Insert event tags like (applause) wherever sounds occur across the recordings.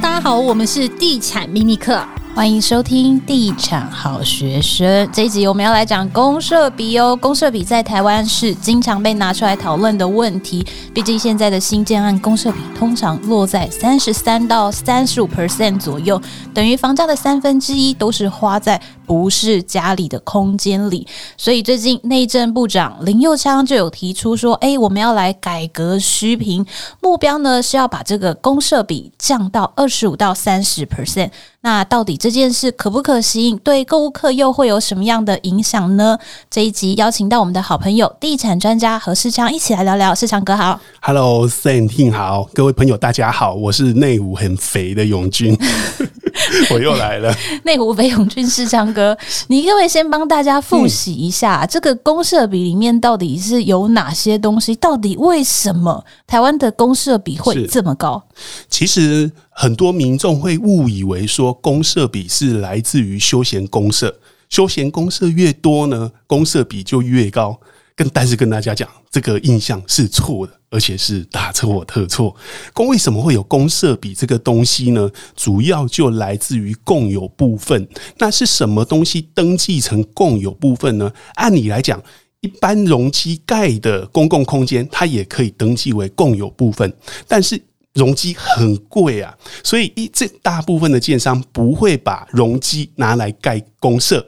大家好，我们是地产秘密课，欢迎收听地产好学生。这一集我们要来讲公社比哦，公社比在台湾是经常被拿出来讨论的问题。毕竟现在的新建案公社比通常落在三十三到三十五 percent 左右，等于房价的三分之一都是花在不是家里的空间里。所以最近内政部长林佑昌就有提出说，哎，我们要来改革虚坪，目标呢是要把这个公社比降到二十五到三十 percent，那到底这件事可不可行？对购物客又会有什么样的影响呢？这一集邀请到我们的好朋友地产专家何世昌一起来聊聊。世昌哥好，Hello，Sam 好，各位朋友大家好，我是内湖很肥的永军，(laughs) (laughs) 我又来了。(laughs) 内湖北永军世昌哥，你可不可以先帮大家复习一下、嗯、这个公社比里面到底是有哪些东西？到底为什么台湾的公社比会这么高？其实很多民众会误以为说公社比是来自于休闲公社，休闲公社越多呢，公社比就越高。跟但是跟大家讲，这个印象是错的，而且是大错特错。公为什么会有公设比这个东西呢？主要就来自于共有部分。那是什么东西登记成共有部分呢？按理来讲，一般容积盖的公共空间，它也可以登记为共有部分，但是。容积很贵啊，所以一这大部分的建商不会把容积拿来盖公设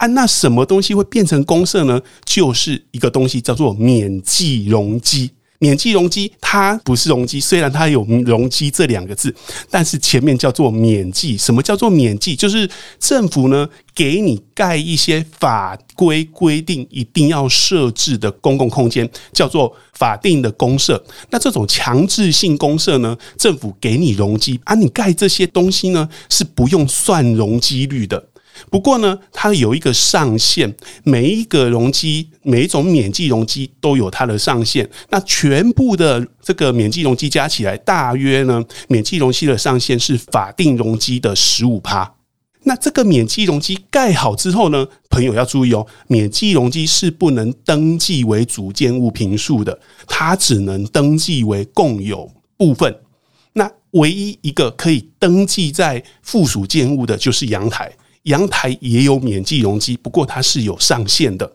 啊。那什么东西会变成公设呢？就是一个东西叫做免计容积。免计容积它不是容积，虽然它有容积这两个字，但是前面叫做免计。什么叫做免计？就是政府呢给你盖一些法规规定一定要设置的公共空间，叫做法定的公设。那这种强制性公设呢，政府给你容积啊，你盖这些东西呢是不用算容积率的。不过呢，它有一个上限，每一个容积，每一种免计容积都有它的上限。那全部的这个免计容积加起来，大约呢，免计容积的上限是法定容积的十五趴。那这个免计容积盖好之后呢，朋友要注意哦，免计容积是不能登记为主建物坪数的，它只能登记为共有部分。那唯一一个可以登记在附属建物的，就是阳台。阳台也有免计容积，不过它是有上限的。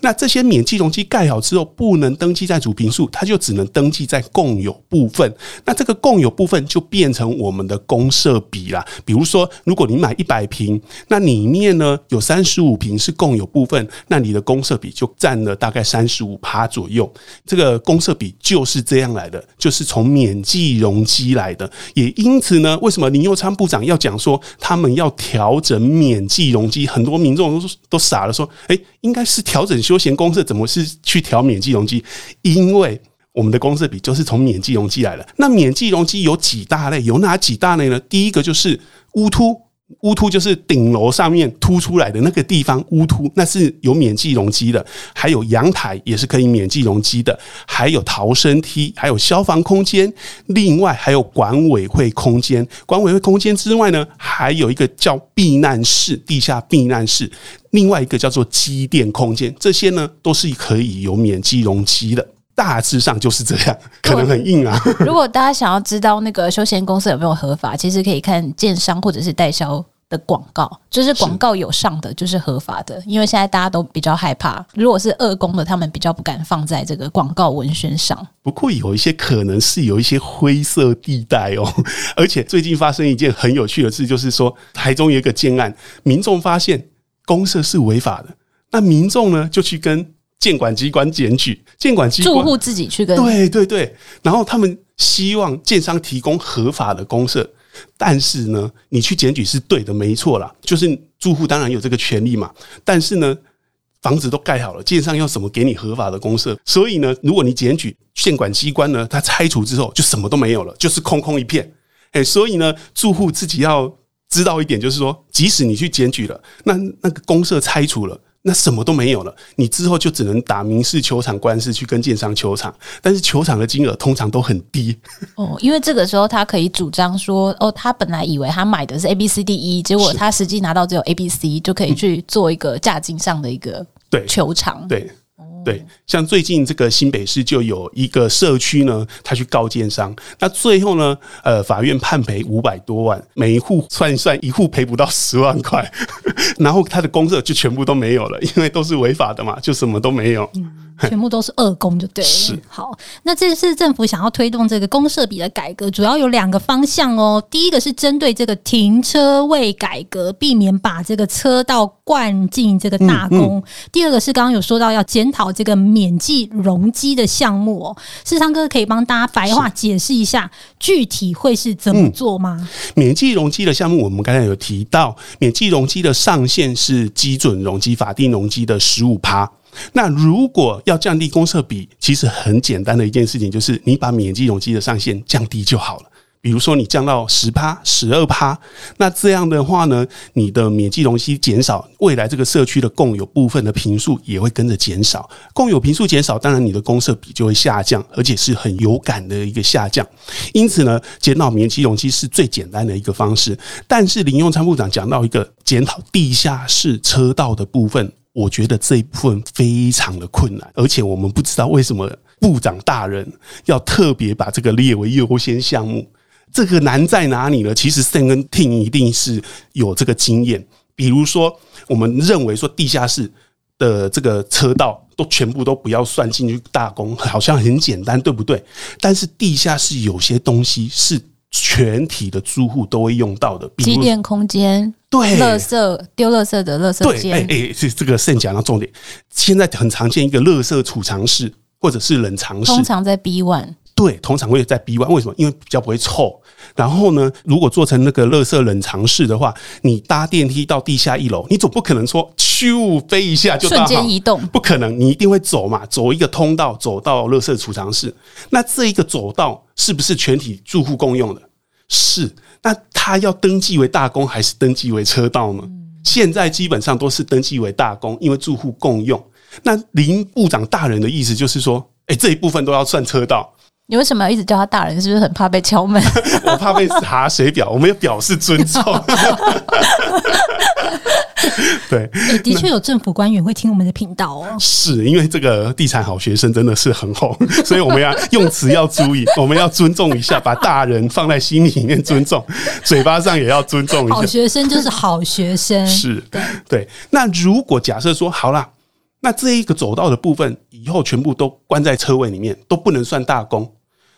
那这些免计容积盖好之后，不能登记在主坪数，它就只能登记在共有部分。那这个共有部分就变成我们的公设比啦。比如说，如果你买一百平，那里面呢有三十五平是共有部分，那你的公设比就占了大概三十五趴左右。这个公设比就是这样来的，就是从免计容积来的。也因此呢，为什么林佑昌部长要讲说他们要调整免计容积？很多民众都都傻了，说：“诶，应该是调。”调整休闲公社怎么是去调免计容积？因为我们的公社比就是从免计容积来的。那免计容积有几大类？有哪几大类呢？第一个就是乌突。屋突就是顶楼上面凸出来的那个地方，屋突那是有免计容积的，还有阳台也是可以免计容积的，还有逃生梯，还有消防空间，另外还有管委会空间。管委会空间之外呢，还有一个叫避难室，地下避难室，另外一个叫做机电空间，这些呢都是可以有免计容积的。大致上就是这样，(laughs) 可能很硬啊。(laughs) (laughs) 如果大家想要知道那个休闲公司有没有合法，其实可以看建商或者是代销的广告，就是广告有上的就是合法的。因为现在大家都比较害怕，如果是二工的，他们比较不敢放在这个广告文宣上。不过有一些可能是有一些灰色地带哦。而且最近发生一件很有趣的事，就是说台中有一个建案，民众发现公社是违法的，那民众呢就去跟。建管机关检举，建管机关住户自己去跟对对对，然后他们希望建商提供合法的公社，但是呢，你去检举是对的，没错啦，就是住户当然有这个权利嘛。但是呢，房子都盖好了，建商要怎么给你合法的公社？所以呢，如果你检举建管机关呢，他拆除之后就什么都没有了，就是空空一片。哎，所以呢，住户自己要知道一点，就是说，即使你去检举了，那那个公社拆除了。那什么都没有了，你之后就只能打民事球场官司去跟建商球场，但是球场的金额通常都很低哦，因为这个时候他可以主张说，哦，他本来以为他买的是 A B C D E，结果他实际拿到只有 A B C，就可以去做一个价金上的一个对球场，对。对，像最近这个新北市就有一个社区呢，他去告建商，那最后呢，呃，法院判赔五百多万，每一户算一算，一户赔不到十万块，(laughs) 然后他的公社就全部都没有了，因为都是违法的嘛，就什么都没有。嗯 (laughs) 全部都是二公就对了。是好，那这次政府想要推动这个公社比的改革，主要有两个方向哦。第一个是针对这个停车位改革，避免把这个车道灌进这个大公。嗯嗯、第二个是刚刚有说到要检讨这个免计容积的项目哦。世昌哥可以帮大家白话解释一下，具体会是怎么做吗？嗯、免计容积的项目，我们刚才有提到，免计容积的上限是基准容积法定容积的十五趴。那如果要降低公设比，其实很简单的一件事情，就是你把免计容积的上限降低就好了。比如说你降到十趴、十二趴，那这样的话呢，你的免计容积减少，未来这个社区的共有部分的坪数也会跟着减少。共有坪数减少，当然你的公设比就会下降，而且是很有感的一个下降。因此呢，减少免计容积是最简单的一个方式。但是林用参部长讲到一个检讨地下室车道的部分。我觉得这一部分非常的困难，而且我们不知道为什么部长大人要特别把这个列为优先项目。这个难在哪里呢？其实 Sam 跟 Tim 一定是有这个经验。比如说，我们认为说地下室的这个车道都全部都不要算进去大工，好像很简单，对不对？但是地下室有些东西是全体的住户都会用到的，比如机电空间。对，垃圾丢垃圾的垃圾间，哎哎，这这个剩讲到重点。现在很常见一个垃圾储藏室或者是冷藏室，通常在 B one。对，通常会在 B one。为什么？因为比较不会臭。然后呢，如果做成那个垃圾冷藏室的话，你搭电梯到地下一楼，你总不可能说咻飞一下就到，瞬间移动，不可能，你一定会走嘛，走一个通道走到垃圾储藏室。那这一个走道是不是全体住户共用的？是。那他要登记为大公还是登记为车道呢？现在基本上都是登记为大公，因为住户共用。那林部长大人的意思就是说，哎、欸，这一部分都要算车道。你为什么要一直叫他大人？是不是很怕被敲门？(laughs) 我怕被查水表，我们要表示尊重。(laughs) (laughs) 对，欸、的确有政府官员会听我们的频道哦。是因为这个地产好学生真的是很红，(laughs) 所以我们要用词要注意，(laughs) 我们要尊重一下，把大人放在心里面尊重，嘴巴上也要尊重一下。好学生就是好学生，是，对。那如果假设说好啦，那这一个走道的部分以后全部都关在车位里面，都不能算大工，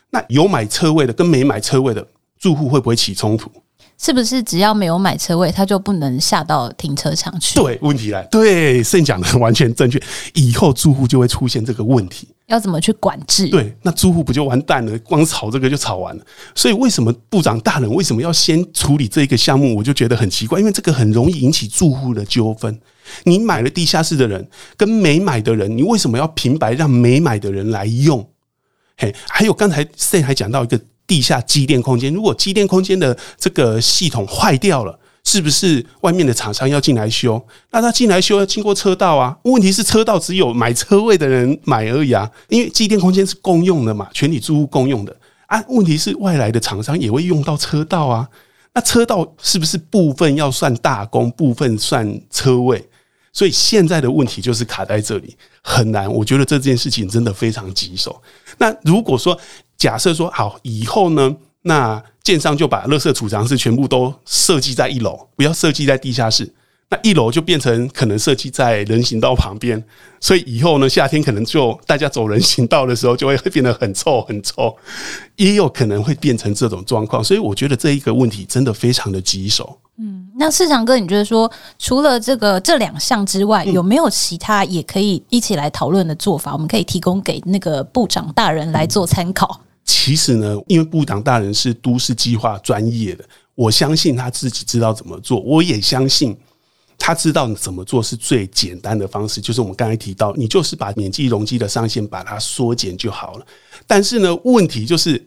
那有买车位的跟没买车位的住户会不会起冲突？是不是只要没有买车位，他就不能下到停车场去？对，问题来，对，盛讲的完全正确。以后住户就会出现这个问题，要怎么去管制？对，那住户不就完蛋了？光吵这个就吵完了。所以为什么部长大人为什么要先处理这个项目？我就觉得很奇怪，因为这个很容易引起住户的纠纷。你买了地下室的人跟没买的人，你为什么要平白让没买的人来用？嘿，还有刚才盛还讲到一个。地下机电空间，如果机电空间的这个系统坏掉了，是不是外面的厂商要进来修？那他进来修要经过车道啊？问题是车道只有买车位的人买而已啊，因为机电空间是公用的嘛，全体住户共用的啊。问题是外来的厂商也会用到车道啊，那车道是不是部分要算大公，部分算车位？所以现在的问题就是卡在这里，很难。我觉得这件事情真的非常棘手。那如果说，假设说好以后呢，那建商就把垃圾储藏室全部都设计在一楼，不要设计在地下室。那一楼就变成可能设计在人行道旁边，所以以后呢，夏天可能就大家走人行道的时候就会变得很臭很臭，也有可能会变成这种状况。所以我觉得这一个问题真的非常的棘手。嗯，那世昌哥，你觉得说除了这个这两项之外，有没有其他也可以一起来讨论的做法？我们可以提供给那个部长大人来做参考。其实呢，因为部长大人是都市计划专业的，我相信他自己知道怎么做。我也相信他知道怎么做是最简单的方式，就是我们刚才提到，你就是把免计容积的上限把它缩减就好了。但是呢，问题就是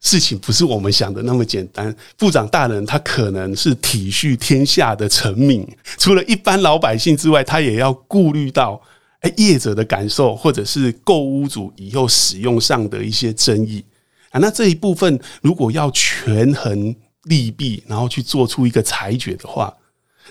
事情不是我们想的那么简单。部长大人他可能是体恤天下的臣民，除了一般老百姓之外，他也要顾虑到哎业者的感受，或者是购屋主以后使用上的一些争议。那这一部分如果要权衡利弊，然后去做出一个裁决的话，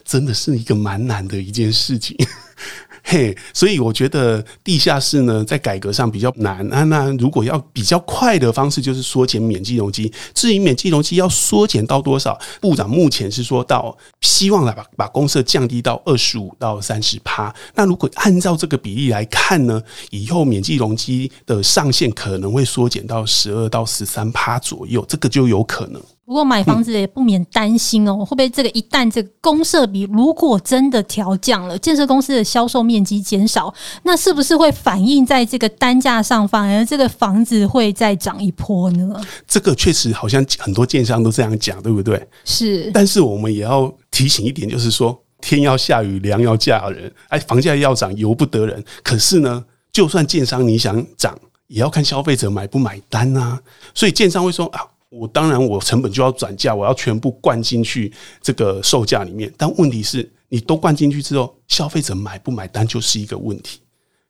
真的是一个蛮难的一件事情。(laughs) 嘿，所以我觉得地下室呢，在改革上比较难啊。那如果要比较快的方式，就是缩减免计容积。至于免计容积要缩减到多少，部长目前是说到希望来把把公设降低到二十五到三十趴。那如果按照这个比例来看呢，以后免计容积的上限可能会缩减到十二到十三趴左右，这个就有可能。不过买房子也不免担心哦，会不会这个一旦这个公设比如果真的调降了，建设公司的销售面积减少，那是不是会反映在这个单价上，反而这个房子会再涨一波呢？这个确实好像很多建商都这样讲，对不对？是。但是我们也要提醒一点，就是说天要下雨，娘要嫁人，哎，房价要涨，由不得人。可是呢，就算建商你想涨，也要看消费者买不买单啊。所以建商会说啊。我当然，我成本就要转嫁，我要全部灌进去这个售价里面。但问题是，你都灌进去之后，消费者买不买单就是一个问题。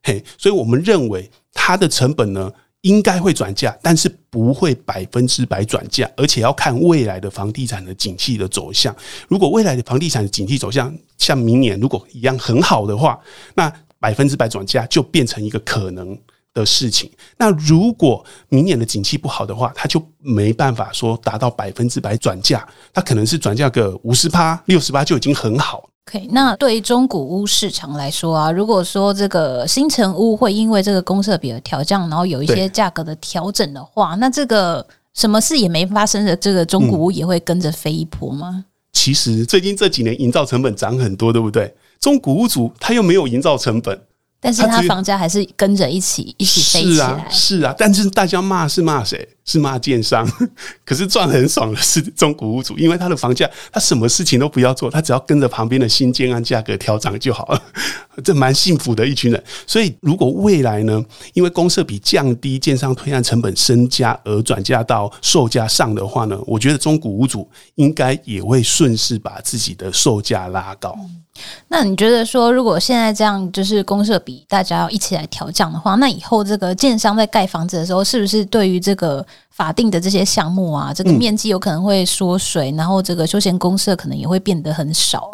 嘿，所以我们认为它的成本呢，应该会转嫁，但是不会百分之百转嫁，而且要看未来的房地产的景气的走向。如果未来的房地产的景气走向像明年如果一样很好的话，那百分之百转嫁就变成一个可能的事情，那如果明年的景气不好的话，它就没办法说达到百分之百转嫁，它可能是转嫁个五十趴、六十趴就已经很好。OK，那对于中古屋市场来说啊，如果说这个新城屋会因为这个公设比的调降，然后有一些价格的调整的话，那这个什么事也没发生的这个中古屋也会跟着飞一波吗？嗯，其实最近这几年营造成本涨很多，对不对？中古屋主他又没有营造成本。但是他房价还是跟着一起一起飞起来。是啊，是啊。但是大家骂是骂谁？是骂建商。(laughs) 可是赚很爽的是中古屋主，因为他的房价，他什么事情都不要做，他只要跟着旁边的新建案价格调涨就好了。(laughs) 这蛮幸福的一群人。所以如果未来呢，因为公设比降低，建商推案成本增加而转嫁到售价上的话呢，我觉得中古屋主应该也会顺势把自己的售价拉高。那你觉得说，如果现在这样就是公设比大家要一起来调降的话，那以后这个建商在盖房子的时候，是不是对于这个法定的这些项目啊，这个面积有可能会缩水，然后这个休闲公社可能也会变得很少？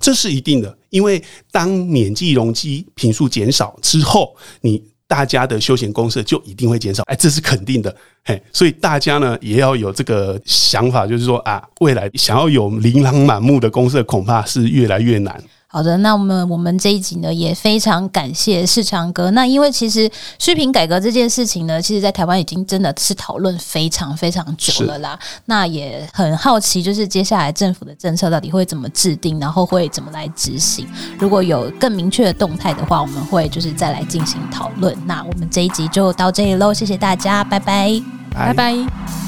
这是一定的，因为当免计容积平数减少之后，你大家的休闲公社就一定会减少，哎，这是肯定的，嘿，所以大家呢也要有这个想法，就是说啊，未来想要有琳琅满目的公社，恐怕是越来越难。好的，那我们我们这一集呢也非常感谢世长哥。那因为其实虚坪改革这件事情呢，其实在台湾已经真的是讨论非常非常久了啦。那也很好奇，就是接下来政府的政策到底会怎么制定，然后会怎么来执行？如果有更明确的动态的话，我们会就是再来进行讨论。那我们这一集就到这里喽，谢谢大家，拜拜，拜拜。